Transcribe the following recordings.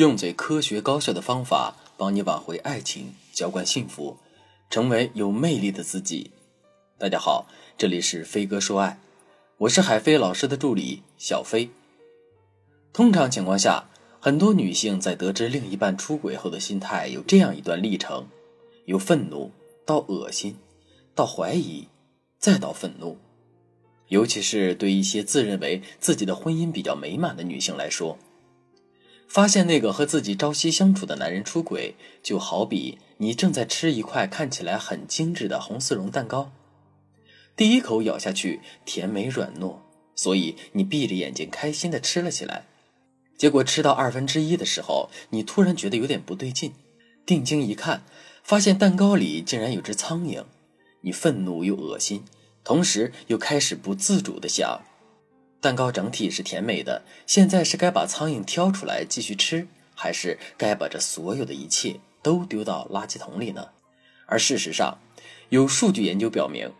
用最科学高效的方法帮你挽回爱情，浇灌幸福，成为有魅力的自己。大家好，这里是飞哥说爱，我是海飞老师的助理小飞。通常情况下，很多女性在得知另一半出轨后的心态有这样一段历程：由愤怒到恶心，到怀疑，再到愤怒。尤其是对一些自认为自己的婚姻比较美满的女性来说。发现那个和自己朝夕相处的男人出轨，就好比你正在吃一块看起来很精致的红丝绒蛋糕，第一口咬下去甜美软糯，所以你闭着眼睛开心的吃了起来。结果吃到二分之一的时候，你突然觉得有点不对劲，定睛一看，发现蛋糕里竟然有只苍蝇，你愤怒又恶心，同时又开始不自主的想。蛋糕整体是甜美的，现在是该把苍蝇挑出来继续吃，还是该把这所有的一切都丢到垃圾桶里呢？而事实上，有数据研究表明，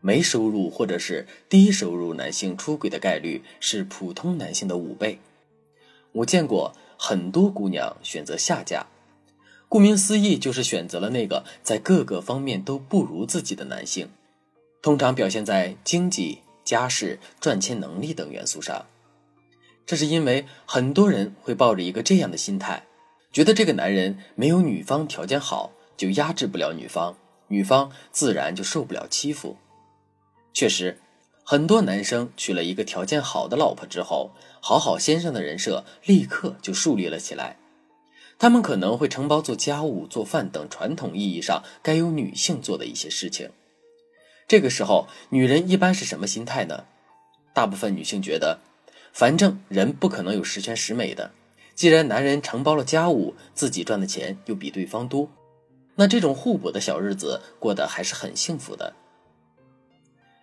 没收入或者是低收入男性出轨的概率是普通男性的五倍。我见过很多姑娘选择下嫁，顾名思义就是选择了那个在各个方面都不如自己的男性，通常表现在经济。家世、赚钱能力等元素上，这是因为很多人会抱着一个这样的心态，觉得这个男人没有女方条件好，就压制不了女方，女方自然就受不了欺负。确实，很多男生娶了一个条件好的老婆之后，好好先生的人设立刻就树立了起来。他们可能会承包做家务、做饭等传统意义上该由女性做的一些事情。这个时候，女人一般是什么心态呢？大部分女性觉得，反正人不可能有十全十美的。既然男人承包了家务，自己赚的钱又比对方多，那这种互补的小日子过得还是很幸福的。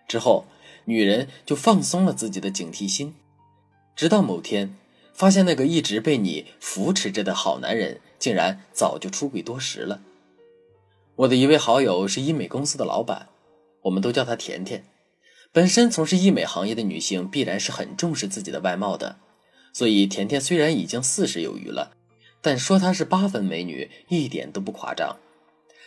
之后，女人就放松了自己的警惕心，直到某天，发现那个一直被你扶持着的好男人，竟然早就出轨多时了。我的一位好友是医美公司的老板。我们都叫她甜甜。本身从事医美行业的女性必然是很重视自己的外貌的，所以甜甜虽然已经四十有余了，但说她是八分美女一点都不夸张。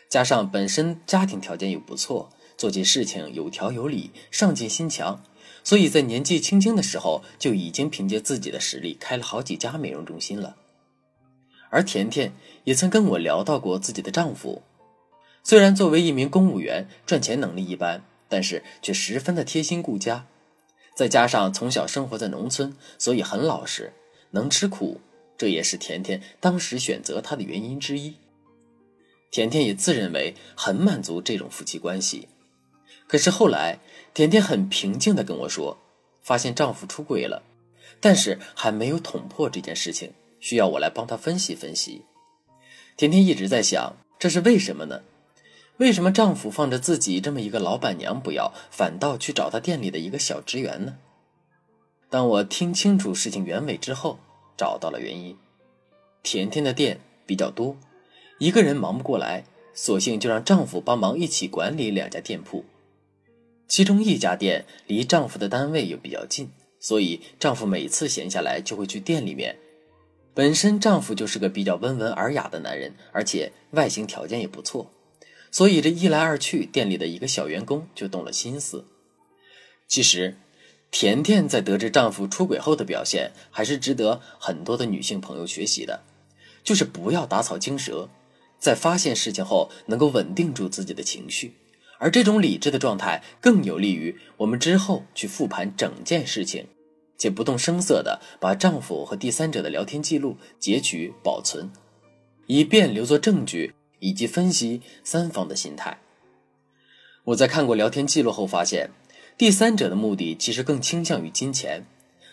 加上本身家庭条件又不错，做起事情有条有理，上进心强，所以在年纪轻轻的时候就已经凭借自己的实力开了好几家美容中心了。而甜甜也曾跟我聊到过自己的丈夫。虽然作为一名公务员，赚钱能力一般，但是却十分的贴心顾家。再加上从小生活在农村，所以很老实，能吃苦，这也是甜甜当时选择他的原因之一。甜甜也自认为很满足这种夫妻关系。可是后来，甜甜很平静地跟我说，发现丈夫出轨了，但是还没有捅破这件事情，需要我来帮她分析分析。甜甜一直在想，这是为什么呢？为什么丈夫放着自己这么一个老板娘不要，反倒去找他店里的一个小职员呢？当我听清楚事情原委之后，找到了原因。甜甜的店比较多，一个人忙不过来，索性就让丈夫帮忙一起管理两家店铺。其中一家店离丈夫的单位又比较近，所以丈夫每次闲下来就会去店里面。本身丈夫就是个比较温文尔雅的男人，而且外形条件也不错。所以这一来二去，店里的一个小员工就动了心思。其实，甜甜在得知丈夫出轨后的表现，还是值得很多的女性朋友学习的，就是不要打草惊蛇，在发现事情后能够稳定住自己的情绪，而这种理智的状态更有利于我们之后去复盘整件事情，且不动声色的把丈夫和第三者的聊天记录截取保存，以便留作证据。以及分析三方的心态。我在看过聊天记录后发现，第三者的目的其实更倾向于金钱，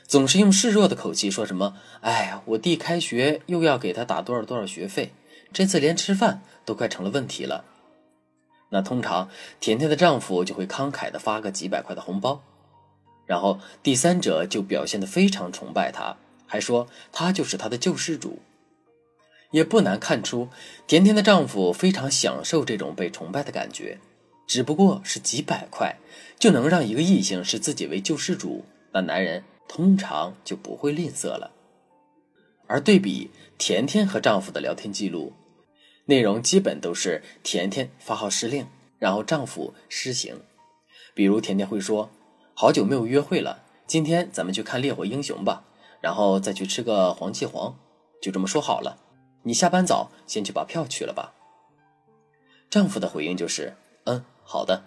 总是用示弱的口气说什么：“哎呀，我弟开学又要给他打多少多少学费，这次连吃饭都快成了问题了。”那通常甜甜的丈夫就会慷慨的发个几百块的红包，然后第三者就表现的非常崇拜他，还说他就是他的救世主。也不难看出，甜甜的丈夫非常享受这种被崇拜的感觉。只不过是几百块就能让一个异性视自己为救世主，那男人通常就不会吝啬了。而对比甜甜和丈夫的聊天记录，内容基本都是甜甜发号施令，然后丈夫施行。比如甜甜会说：“好久没有约会了，今天咱们去看《烈火英雄》吧，然后再去吃个黄记煌，就这么说好了。你下班早，先去把票取了吧。”丈夫的回应就是：“嗯，好的。”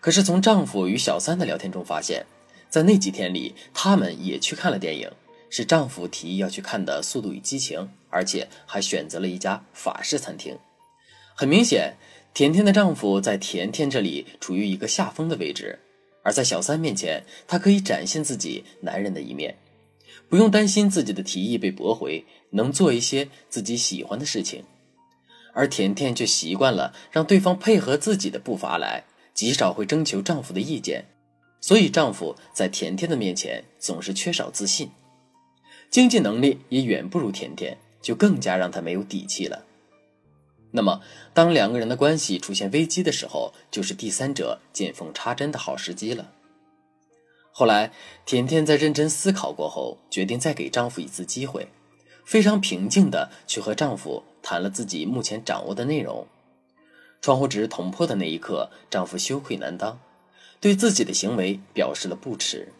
可是从丈夫与小三的聊天中发现，在那几天里，他们也去看了电影，是丈夫提议要去看的《速度与激情》，而且还选择了一家法式餐厅。很明显，甜甜的丈夫在甜甜这里处于一个下风的位置，而在小三面前，他可以展现自己男人的一面，不用担心自己的提议被驳回，能做一些自己喜欢的事情。而甜甜却习惯了让对方配合自己的步伐来。极少会征求丈夫的意见，所以丈夫在甜甜的面前总是缺少自信，经济能力也远不如甜甜，就更加让她没有底气了。那么，当两个人的关系出现危机的时候，就是第三者见缝插针的好时机了。后来，甜甜在认真思考过后，决定再给丈夫一次机会，非常平静的去和丈夫谈了自己目前掌握的内容。窗户纸捅破的那一刻，丈夫羞愧难当，对自己的行为表示了不耻，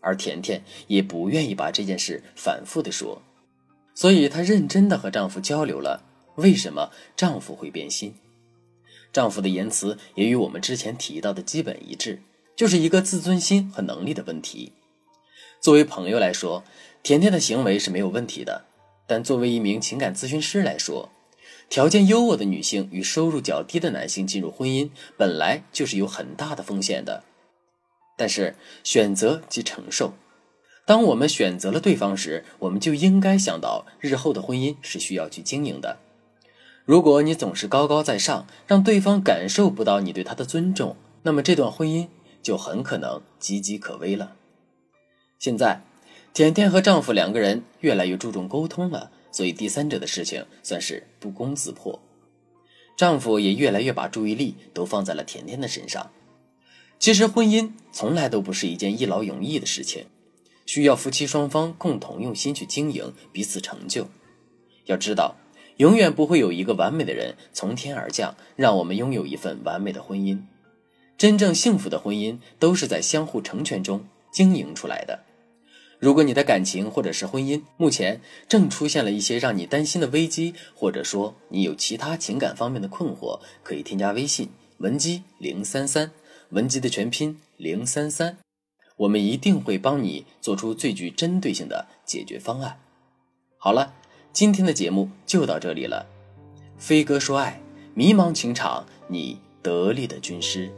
而甜甜也不愿意把这件事反复的说，所以她认真的和丈夫交流了为什么丈夫会变心。丈夫的言辞也与我们之前提到的基本一致，就是一个自尊心和能力的问题。作为朋友来说，甜甜的行为是没有问题的，但作为一名情感咨询师来说，条件优渥的女性与收入较低的男性进入婚姻，本来就是有很大的风险的。但是选择即承受，当我们选择了对方时，我们就应该想到日后的婚姻是需要去经营的。如果你总是高高在上，让对方感受不到你对他的尊重，那么这段婚姻就很可能岌岌可危了。现在，甜甜和丈夫两个人越来越注重沟通了。所以第三者的事情算是不攻自破，丈夫也越来越把注意力都放在了甜甜的身上。其实婚姻从来都不是一件一劳永逸的事情，需要夫妻双方共同用心去经营，彼此成就。要知道，永远不会有一个完美的人从天而降，让我们拥有一份完美的婚姻。真正幸福的婚姻都是在相互成全中经营出来的。如果你的感情或者是婚姻目前正出现了一些让你担心的危机，或者说你有其他情感方面的困惑，可以添加微信文姬零三三，文姬的全拼零三三，我们一定会帮你做出最具针对性的解决方案。好了，今天的节目就到这里了。飞哥说爱，迷茫情场，你得力的军师。